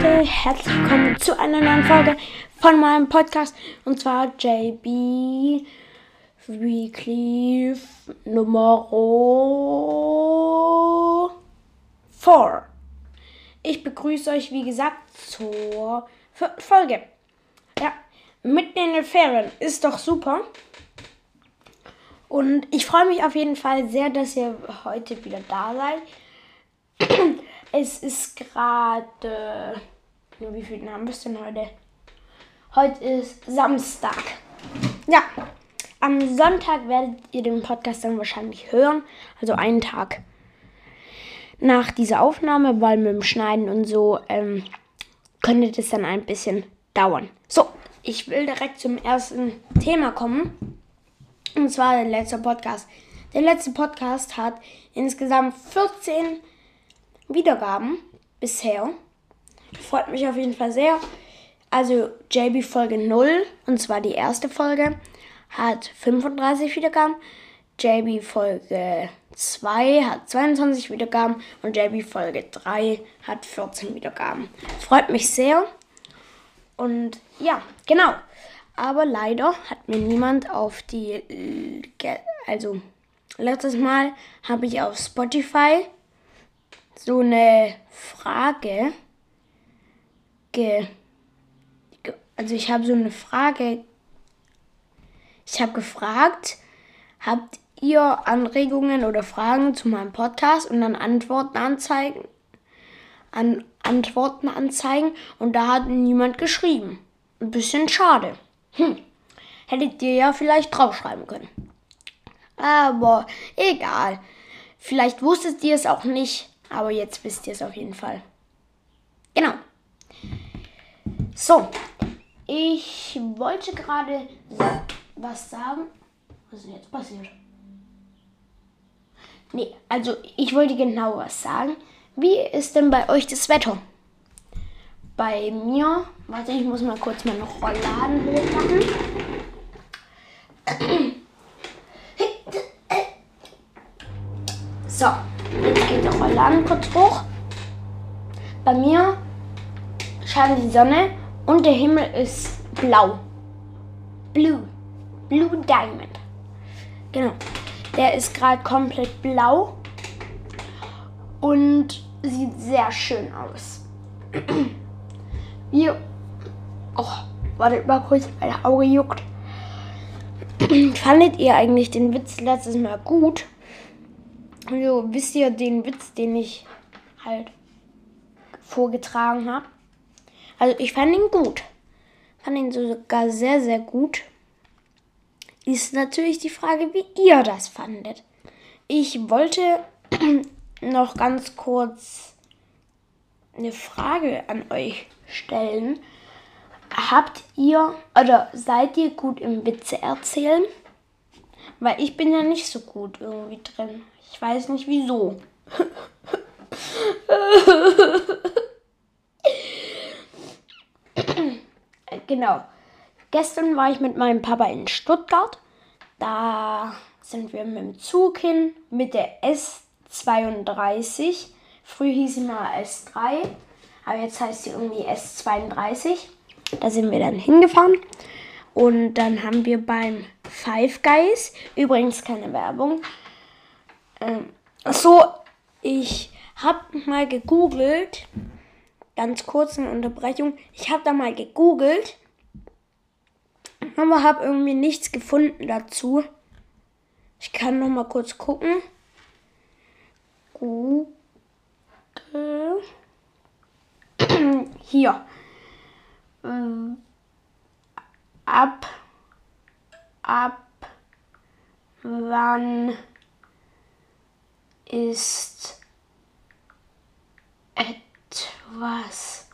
Leute, herzlich willkommen zu einer neuen Folge von meinem Podcast und zwar JB Weekly Nummer 4. Ich begrüße euch wie gesagt zur vierten Folge. Ja, mitten in den Ferien ist doch super. Und ich freue mich auf jeden Fall sehr, dass ihr heute wieder da seid. Es ist gerade. Wie viele haben wir denn heute? Heute ist Samstag. Ja, am Sonntag werdet ihr den Podcast dann wahrscheinlich hören. Also einen Tag nach dieser Aufnahme, weil mit dem Schneiden und so ähm, könnte das dann ein bisschen dauern. So, ich will direkt zum ersten Thema kommen. Und zwar der letzte Podcast. Der letzte Podcast hat insgesamt 14 Wiedergaben bisher. Freut mich auf jeden Fall sehr. Also JB Folge 0, und zwar die erste Folge, hat 35 Wiedergaben. JB Folge 2 hat 22 Wiedergaben und JB Folge 3 hat 14 Wiedergaben. Freut mich sehr. Und ja, genau. Aber leider hat mir niemand auf die, also letztes Mal habe ich auf Spotify so eine Frage ge, also ich habe so eine Frage ich habe gefragt, habt ihr Anregungen oder Fragen zu meinem Podcast und dann Antworten anzeigen an Antworten anzeigen und da hat niemand geschrieben. Ein bisschen schade. Hm. Hättet ihr ja vielleicht draufschreiben können. Aber egal. Vielleicht wusstet ihr es auch nicht. Aber jetzt wisst ihr es auf jeden Fall. Genau. So, ich wollte gerade was sagen. Was ist denn jetzt passiert? Nee, also ich wollte genau was sagen. Wie ist denn bei euch das Wetter? Bei mir, warte, ich muss mal kurz meine Rollladen hochmachen. So, jetzt geht der Rollladen kurz hoch. Bei mir scheint die Sonne und der Himmel ist blau. Blue. Blue Diamond. Genau. Der ist gerade komplett blau und sieht sehr schön aus. Ihr. Oh, warte mal kurz, mein Auge juckt. Fandet ihr eigentlich den Witz letztes Mal gut? Also, wisst ihr den Witz, den ich halt vorgetragen habe? Also, ich fand ihn gut. Fand ihn sogar sehr, sehr gut. Ist natürlich die Frage, wie ihr das fandet. Ich wollte noch ganz kurz eine Frage an euch stellen. Habt ihr oder seid ihr gut im Witze erzählen? Weil ich bin ja nicht so gut irgendwie drin. Ich weiß nicht wieso. genau. Gestern war ich mit meinem Papa in Stuttgart. Da sind wir mit dem Zug hin mit der S32. Früher hieß sie mal S3, aber jetzt heißt sie irgendwie S32. Da sind wir dann hingefahren. Und dann haben wir beim Five Guys, übrigens keine Werbung, ähm, so, ich habe mal gegoogelt, ganz kurz eine Unterbrechung, ich habe da mal gegoogelt, aber habe irgendwie nichts gefunden dazu. Ich kann noch mal kurz gucken. Google. Hier. Ähm, ab. Ab. Wann ist etwas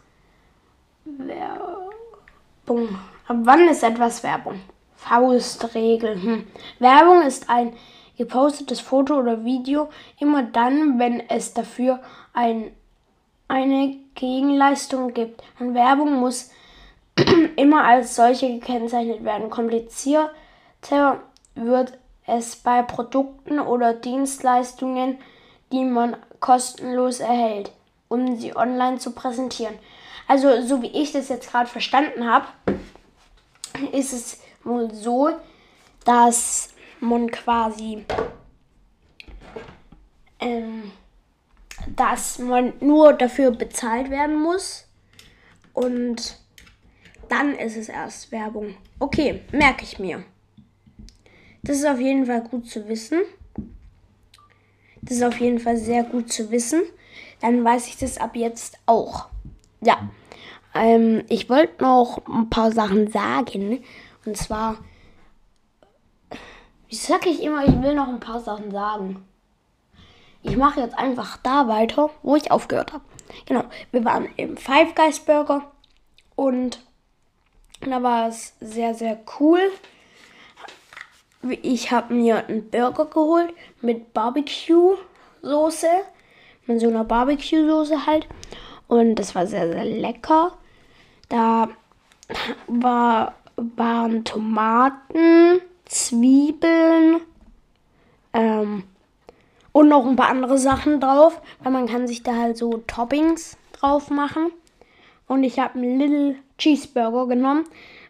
Werbung? Ab wann ist etwas Werbung? Faustregel. Hm. Werbung ist ein gepostetes Foto oder Video immer dann, wenn es dafür ein, eine Gegenleistung gibt. Und Werbung muss immer als solche gekennzeichnet werden. Komplizierter wird es bei Produkten oder Dienstleistungen, die man kostenlos erhält, um sie online zu präsentieren. Also so wie ich das jetzt gerade verstanden habe, ist es wohl so, dass man quasi, ähm, dass man nur dafür bezahlt werden muss und dann ist es erst Werbung. Okay, merke ich mir. Das ist auf jeden Fall gut zu wissen. Das ist auf jeden Fall sehr gut zu wissen. Dann weiß ich das ab jetzt auch. Ja. Ähm, ich wollte noch ein paar Sachen sagen. Und zwar, wie sag ich immer, ich will noch ein paar Sachen sagen. Ich mache jetzt einfach da weiter, wo ich aufgehört habe. Genau, wir waren im Five Guys Burger und da war es sehr, sehr cool. Ich habe mir einen Burger geholt mit Barbecue-Soße. Mit so einer Barbecue-Soße halt. Und das war sehr, sehr lecker. Da war, waren Tomaten, Zwiebeln ähm, und noch ein paar andere Sachen drauf, weil man kann sich da halt so Toppings drauf machen. Und ich habe einen Little Cheeseburger genommen,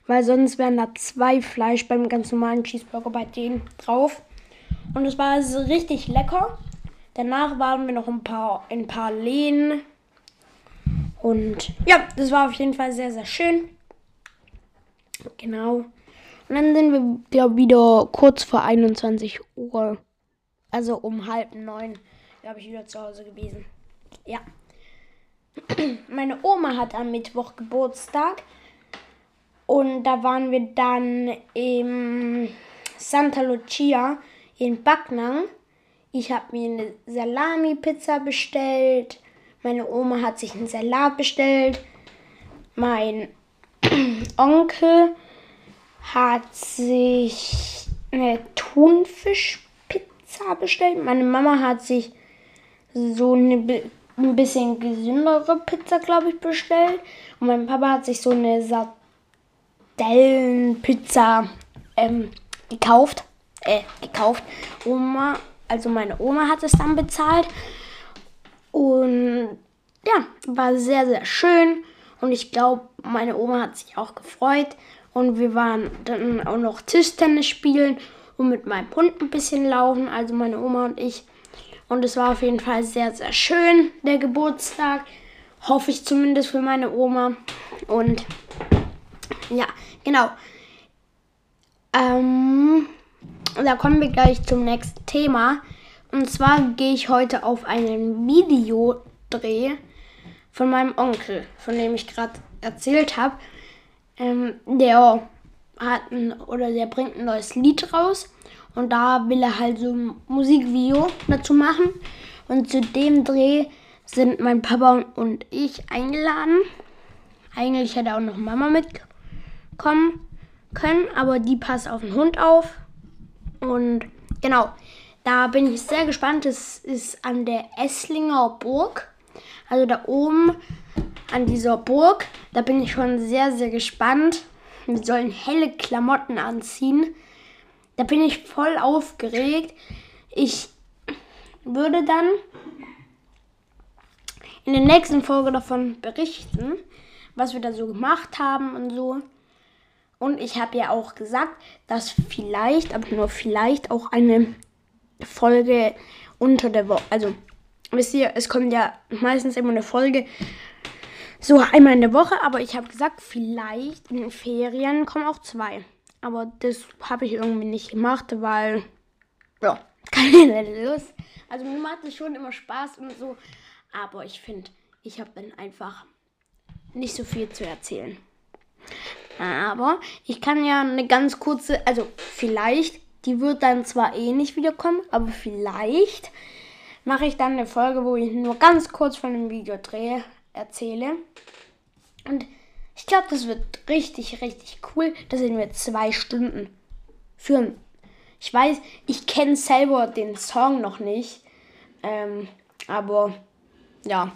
weil sonst wären da zwei Fleisch beim ganz normalen Cheeseburger bei denen drauf. Und es war also richtig lecker. Danach waren wir noch ein paar, ein paar Läden. Und ja, das war auf jeden Fall sehr, sehr schön. Genau. Und dann sind wir, glaube ich, wieder kurz vor 21 Uhr. Also um halb neun, glaube ich, wieder zu Hause gewesen. Ja. Meine Oma hat am Mittwoch Geburtstag. Und da waren wir dann im Santa Lucia in Backnang. Ich habe mir eine Salami-Pizza bestellt. Meine Oma hat sich einen Salat bestellt. Mein Onkel hat sich eine Thunfischpizza bestellt. Meine Mama hat sich so eine ein bisschen gesündere Pizza, glaube ich, bestellt. Und mein Papa hat sich so eine Sardellenpizza ähm, gekauft. Äh, gekauft. Oma, also meine Oma hat es dann bezahlt. Und ja, war sehr, sehr schön. Und ich glaube, meine Oma hat sich auch gefreut. Und wir waren dann auch noch Tischtennis spielen und mit meinem Hund ein bisschen laufen. Also meine Oma und ich. Und es war auf jeden Fall sehr, sehr schön, der Geburtstag. Hoffe ich zumindest für meine Oma. Und ja, genau. Ähm, da kommen wir gleich zum nächsten Thema. Und zwar gehe ich heute auf einen Videodreh von meinem Onkel, von dem ich gerade erzählt habe. Ähm, der hat ein, oder der bringt ein neues Lied raus. Und da will er halt so ein Musikvideo dazu machen. Und zu dem Dreh sind mein Papa und ich eingeladen. Eigentlich hätte auch noch Mama mitkommen können, aber die passt auf den Hund auf. Und genau, da bin ich sehr gespannt. Es ist an der Esslinger Burg. Also da oben an dieser Burg. Da bin ich schon sehr, sehr gespannt. Wir sollen helle Klamotten anziehen. Da bin ich voll aufgeregt. Ich würde dann in der nächsten Folge davon berichten, was wir da so gemacht haben und so. Und ich habe ja auch gesagt, dass vielleicht, aber nur vielleicht auch eine Folge unter der Woche, also wisst ihr, es kommt ja meistens immer eine Folge so einmal in der Woche, aber ich habe gesagt, vielleicht in den Ferien kommen auch zwei. Aber das habe ich irgendwie nicht gemacht, weil, ja, keine Lust. Also mir macht es schon immer Spaß und so. Aber ich finde, ich habe dann einfach nicht so viel zu erzählen. Aber ich kann ja eine ganz kurze, also vielleicht, die wird dann zwar eh nicht wiederkommen, aber vielleicht mache ich dann eine Folge, wo ich nur ganz kurz von dem Videodreh erzähle. Und ich glaube, das wird richtig, richtig cool. Da sind wir zwei Stunden führen. Ich weiß, ich kenne selber den Song noch nicht. Ähm, aber ja,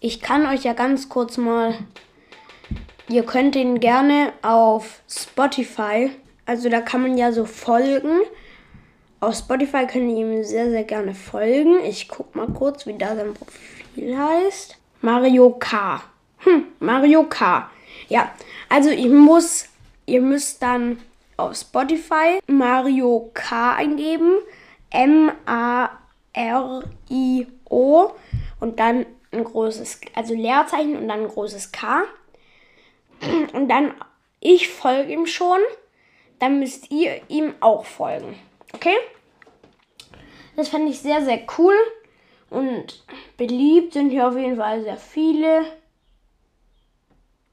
ich kann euch ja ganz kurz mal. Ihr könnt ihn gerne auf Spotify. Also da kann man ja so folgen. Auf Spotify könnt ihr ihm sehr, sehr gerne folgen. Ich guck mal kurz, wie da sein Profil heißt. Mario K Hm, Mario K. Ja, also ich muss, ihr müsst dann auf Spotify Mario K eingeben. M-A-R-I-O und dann ein großes, also Leerzeichen und dann ein großes K. Und dann, ich folge ihm schon, dann müsst ihr ihm auch folgen. Okay? Das fände ich sehr, sehr cool. Und beliebt sind hier auf jeden Fall sehr viele.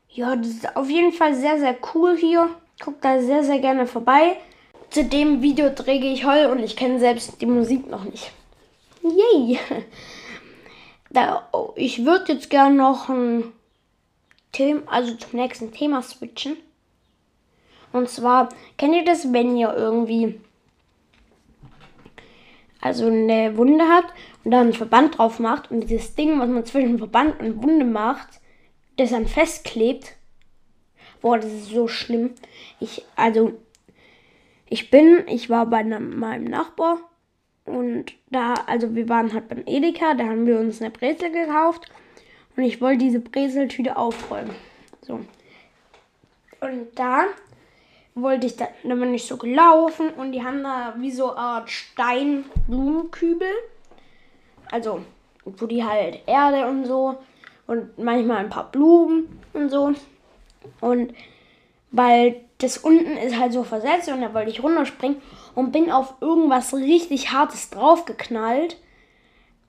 Ja, das ist auf jeden Fall sehr, sehr cool hier. Guckt da sehr, sehr gerne vorbei. Zu dem Video träge ich Heul und ich kenne selbst die Musik noch nicht. Yay! Da, oh, ich würde jetzt gerne noch ein Thema, also zum nächsten Thema switchen. Und zwar, kennt ihr das, wenn ihr irgendwie also eine Wunde habt und dann einen Verband drauf macht und dieses Ding, was man zwischen Verband und Wunde macht, das dann festklebt? Boah, das ist so schlimm. Ich, also, ich bin, ich war bei einem, meinem Nachbar und da, also wir waren halt beim Edeka, da haben wir uns eine Brezel gekauft und ich wollte diese Brezeltüte aufräumen. So. Und da wollte ich da, dann bin ich so gelaufen und die haben da wie so eine Art Steinblumenkübel. Also, wo die halt Erde und so und manchmal ein paar Blumen und so. Und weil das unten ist halt so versetzt und da wollte ich runterspringen und bin auf irgendwas richtig Hartes draufgeknallt.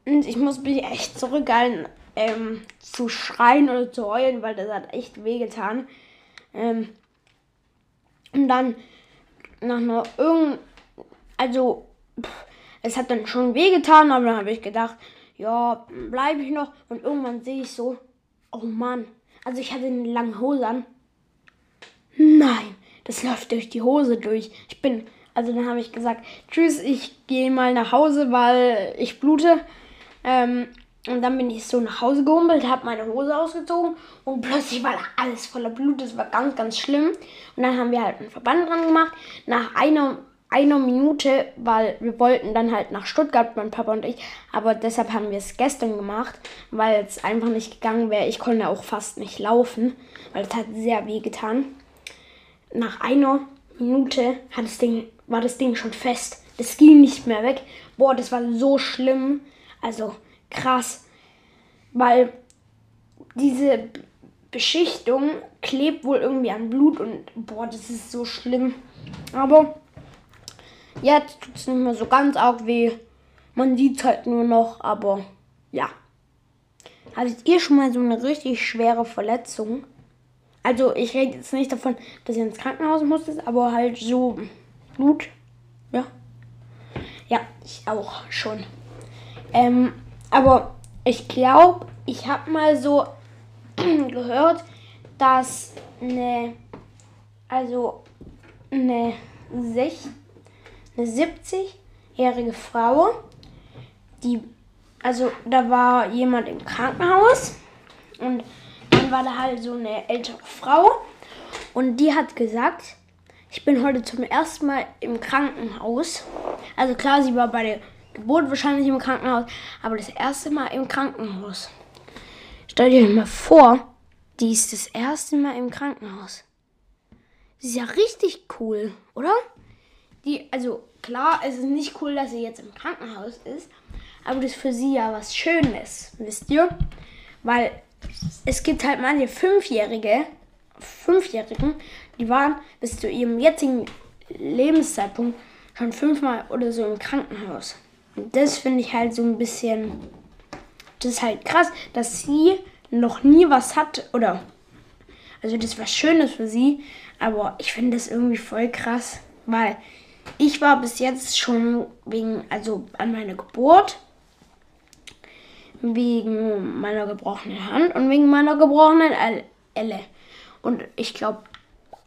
Und ich muss mich echt zurückhalten, ähm, zu schreien oder zu heulen, weil das hat echt wehgetan. Ähm, und dann nach einer irgend, also pff, es hat dann schon wehgetan, aber dann habe ich gedacht, ja, bleibe ich noch. Und irgendwann sehe ich so, oh Mann, also ich hatte eine lange Hose an. Nein, das läuft durch die Hose durch. Ich bin, also dann habe ich gesagt, tschüss, ich gehe mal nach Hause, weil ich blute. Ähm, und dann bin ich so nach Hause gehumpelt, habe meine Hose ausgezogen und plötzlich war da alles voller Blut. Das war ganz, ganz schlimm. Und dann haben wir halt einen Verband dran gemacht. Nach einer, einer Minute, weil wir wollten dann halt nach Stuttgart, mein Papa und ich. Aber deshalb haben wir es gestern gemacht, weil es einfach nicht gegangen wäre. Ich konnte auch fast nicht laufen, weil es hat sehr weh getan. Nach einer Minute hat das Ding, war das Ding schon fest. Das ging nicht mehr weg. Boah, das war so schlimm. Also krass, weil diese Beschichtung klebt wohl irgendwie an Blut und boah, das ist so schlimm. Aber jetzt tut es nicht mehr so ganz arg weh. Man sieht es halt nur noch, aber ja. Hattet ihr schon mal so eine richtig schwere Verletzung? Also ich rede jetzt nicht davon, dass ihr ins Krankenhaus musstet, aber halt so Blut. Ja. Ja, ich auch schon. Ähm, aber ich glaube, ich habe mal so gehört, dass eine, also eine, eine 70-jährige Frau, die, also da war jemand im Krankenhaus und dann war da halt so eine ältere Frau und die hat gesagt, ich bin heute zum ersten Mal im Krankenhaus. Also klar, sie war bei der Geburt wahrscheinlich im Krankenhaus, aber das erste Mal im Krankenhaus. Stell dir mal vor, die ist das erste Mal im Krankenhaus. Das ist ja richtig cool, oder? Die, also klar, es ist nicht cool, dass sie jetzt im Krankenhaus ist, aber das ist für sie ja was Schönes, wisst ihr? Weil es gibt halt manche Fünfjährige, Fünfjährigen, die waren bis zu ihrem jetzigen Lebenszeitpunkt schon fünfmal oder so im Krankenhaus. Das finde ich halt so ein bisschen. Das ist halt krass, dass sie noch nie was hat. Oder. Also, das war Schönes für sie. Aber ich finde das irgendwie voll krass. Weil ich war bis jetzt schon wegen. Also an meiner Geburt. Wegen meiner gebrochenen Hand und wegen meiner gebrochenen Elle. Und ich glaube,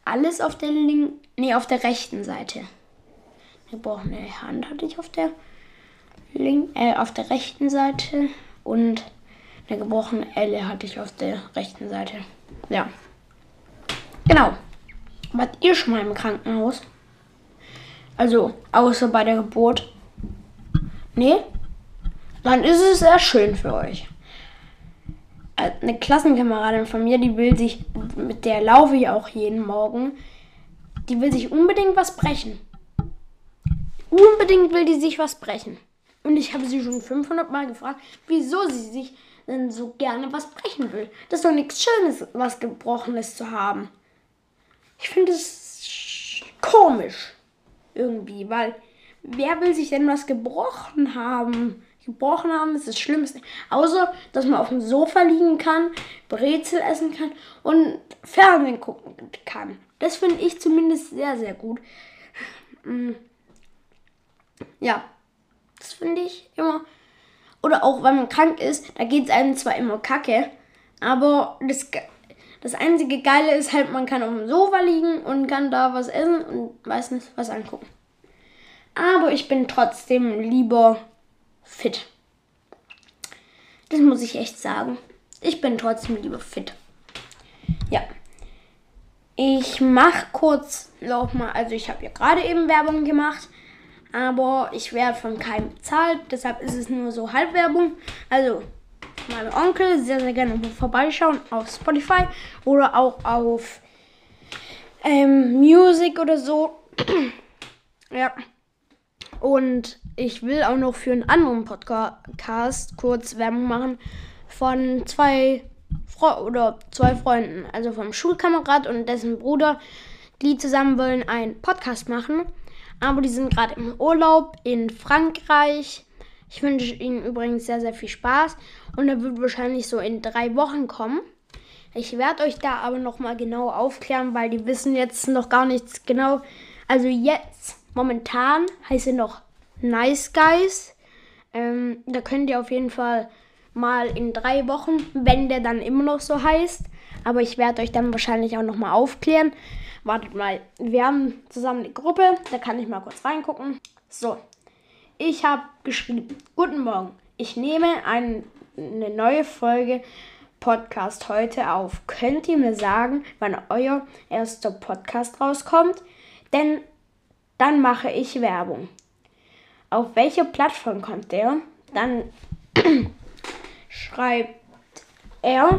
alles auf der linken. Nee, auf der rechten Seite. Gebrochene Hand hatte ich auf der link, äh, auf der rechten Seite und eine gebrochene Elle hatte ich auf der rechten Seite. Ja. Genau. Wart ihr schon mal im Krankenhaus? Also, außer bei der Geburt? Nee? Dann ist es sehr schön für euch. äh, eine Klassenkameradin von mir, die will sich, mit der laufe ich auch jeden Morgen, die will sich unbedingt was brechen. Unbedingt will die sich was brechen. Und ich habe sie schon 500 Mal gefragt, wieso sie sich denn so gerne was brechen will. Das ist doch nichts Schönes, was Gebrochenes zu haben. Ich finde es komisch. Irgendwie, weil wer will sich denn was gebrochen haben? Gebrochen haben ist das Schlimmste. Außer, dass man auf dem Sofa liegen kann, Brezel essen kann und Fernsehen gucken kann. Das finde ich zumindest sehr, sehr gut. Mm. Ja, finde ich immer. Oder auch, wenn man krank ist, da geht es einem zwar immer kacke, aber das, das einzige Geile ist halt, man kann auf dem Sofa liegen und kann da was essen und weiß nicht, was angucken. Aber ich bin trotzdem lieber fit. Das muss ich echt sagen. Ich bin trotzdem lieber fit. Ja. Ich mache kurz nochmal, also ich habe ja gerade eben Werbung gemacht, aber ich werde von keinem bezahlt, deshalb ist es nur so Halbwerbung. Also mein Onkel sehr, sehr gerne vorbeischauen auf Spotify oder auch auf ähm, Music oder so. ja. Und ich will auch noch für einen anderen Podcast kurz Werbung machen von zwei Fre oder zwei Freunden, also vom Schulkamerad und dessen Bruder, die zusammen wollen einen Podcast machen. Aber die sind gerade im Urlaub in Frankreich. Ich wünsche ihnen übrigens sehr, sehr viel Spaß. Und er wird wahrscheinlich so in drei Wochen kommen. Ich werde euch da aber nochmal genau aufklären, weil die wissen jetzt noch gar nichts genau. Also jetzt, momentan, heißt er noch Nice Guys. Ähm, da könnt ihr auf jeden Fall mal in drei Wochen, wenn der dann immer noch so heißt. Aber ich werde euch dann wahrscheinlich auch nochmal aufklären. Wartet mal, wir haben zusammen eine Gruppe, da kann ich mal kurz reingucken. So, ich habe geschrieben, guten Morgen, ich nehme ein, eine neue Folge Podcast heute auf. Könnt ihr mir sagen, wann euer erster Podcast rauskommt? Denn dann mache ich Werbung auf welche Plattform kommt der? Dann schreibt er,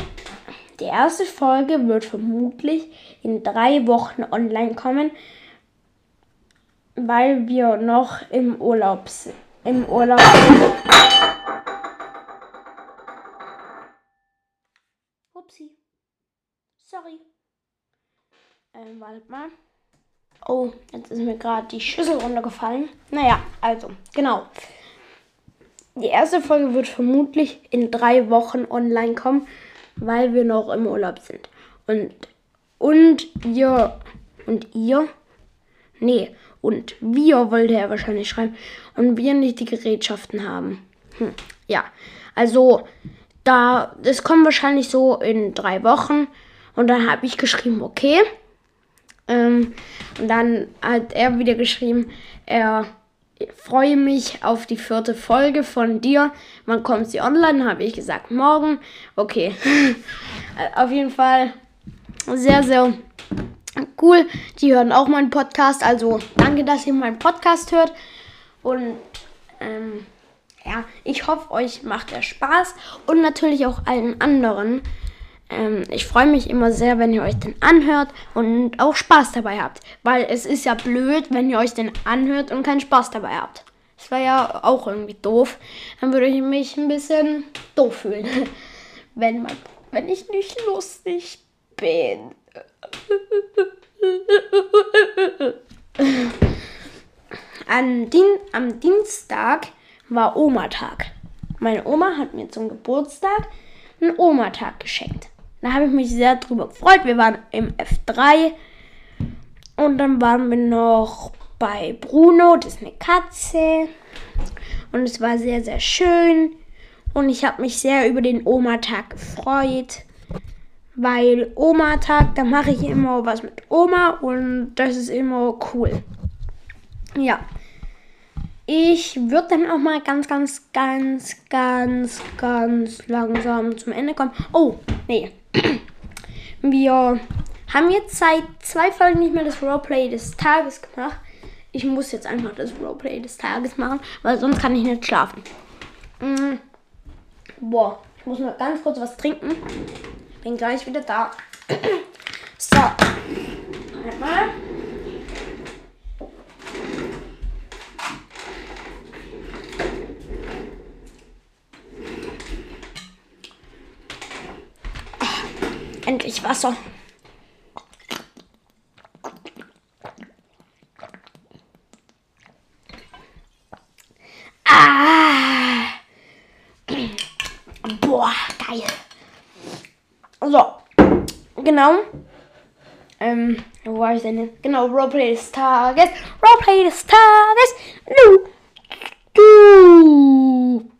die erste Folge wird vermutlich in drei Wochen online kommen, weil wir noch im Urlaub sind. Im Urlaub sind. Upsi. Sorry. Ähm, wartet mal. Oh, jetzt ist mir gerade die Schüssel runtergefallen. Naja, also, genau. Die erste Folge wird vermutlich in drei Wochen online kommen, weil wir noch im Urlaub sind. Und, und ihr, und ihr, nee, und wir wollte er wahrscheinlich schreiben, und wir nicht die Gerätschaften haben. Hm, ja, also, da, das kommt wahrscheinlich so in drei Wochen. Und dann habe ich geschrieben, okay. Ähm, und dann hat er wieder geschrieben, er freue mich auf die vierte Folge von dir. Wann kommt sie online? Habe ich gesagt, morgen. Okay. auf jeden Fall sehr, sehr cool. Die hören auch meinen Podcast. Also danke, dass ihr meinen Podcast hört. Und ähm, ja, ich hoffe, euch macht er Spaß. Und natürlich auch allen anderen. Ähm, ich freue mich immer sehr, wenn ihr euch den anhört und auch Spaß dabei habt. Weil es ist ja blöd, wenn ihr euch den anhört und keinen Spaß dabei habt. Das wäre ja auch irgendwie doof. Dann würde ich mich ein bisschen doof fühlen. Wenn, man, wenn ich nicht lustig bin. An Dien am Dienstag war Oma-Tag. Meine Oma hat mir zum Geburtstag einen Oma-Tag geschenkt. Da habe ich mich sehr drüber gefreut. Wir waren im F3 und dann waren wir noch bei Bruno, das ist eine Katze. Und es war sehr, sehr schön. Und ich habe mich sehr über den Oma-Tag gefreut. Weil Oma-Tag, da mache ich immer was mit Oma und das ist immer cool. Ja. Ich würde dann auch mal ganz, ganz, ganz, ganz, ganz langsam zum Ende kommen. Oh, nee. Wir haben jetzt seit zwei Folgen nicht mehr das Roleplay des Tages gemacht. Ich muss jetzt einfach das Roleplay des Tages machen, weil sonst kann ich nicht schlafen. Mhm. Boah, Ich muss nur ganz kurz was trinken. Bin gleich wieder da. So. Einmal. Endlich Wasser. Ah. Boah, geil. So, genau. Ähm, wo war ich denn? Genau, Roleplay des Tages. Roleplay des Tages. Du. Du.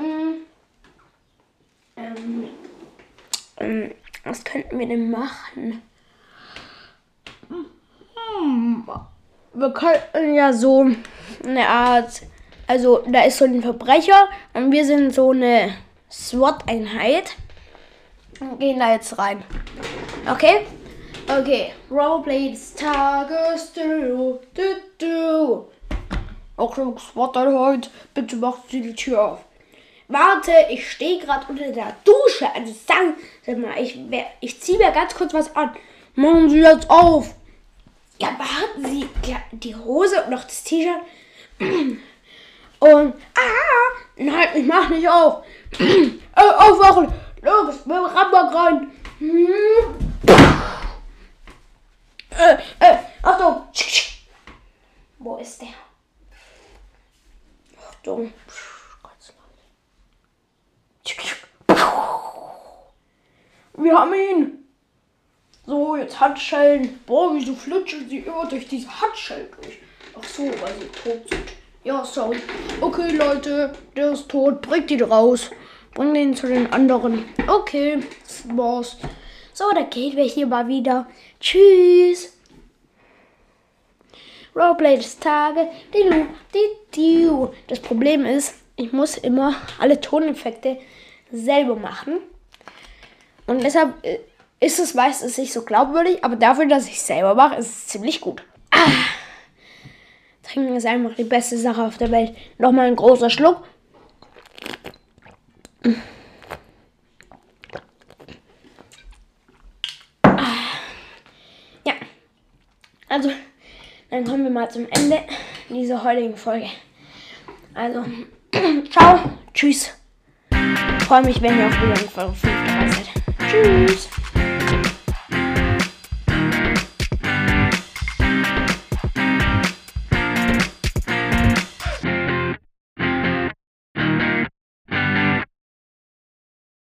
Mm. Ähm, ähm, denn machen? Wir könnten ja so eine Art, also da ist so ein Verbrecher und wir sind so eine SWAT-Einheit und gehen da jetzt rein. Okay? Okay. Roleplay des Tages. Du, du, du. Okay, SWAT-Einheit, bitte macht sie die Tür auf. Warte, ich stehe gerade unter der Dusche. Also sagen, sag mal, ich, ich ziehe mir ganz kurz was an. Machen Sie jetzt auf. Ja, warten Sie. Die Hose und noch das T-Shirt. Und. Ah! Nein, ich mach nicht auf. äh, aufwachen. Los, wir rammen rein. Äh, äh, Achtung. Wo ist der? Achtung. Ganz leise. Wir haben ihn. So, jetzt Handschellen. Boah, wieso flutschen sie immer durch diese Handschellen durch? Ach so, weil sie tot sind. Ja, sorry. Okay, Leute, der ist tot. Bringt ihn raus. Bringt ihn zu den anderen. Okay, das war's. So, da gehen wir hier mal wieder. Tschüss. Roleplay des Tages. Das Problem ist, ich muss immer alle Toneffekte selber machen. Und deshalb äh, ist es meistens nicht so glaubwürdig, aber dafür, dass ich es selber mache, ist es ziemlich gut. Ah. Trinken ist einfach die beste Sache auf der Welt. Nochmal ein großer Schluck. Ah. Ja. Also, dann kommen wir mal zum Ende dieser heutigen Folge. Also, ciao, tschüss. Ich freue mich, wenn ihr auf in Folge 5 dabei seid. Tschüss.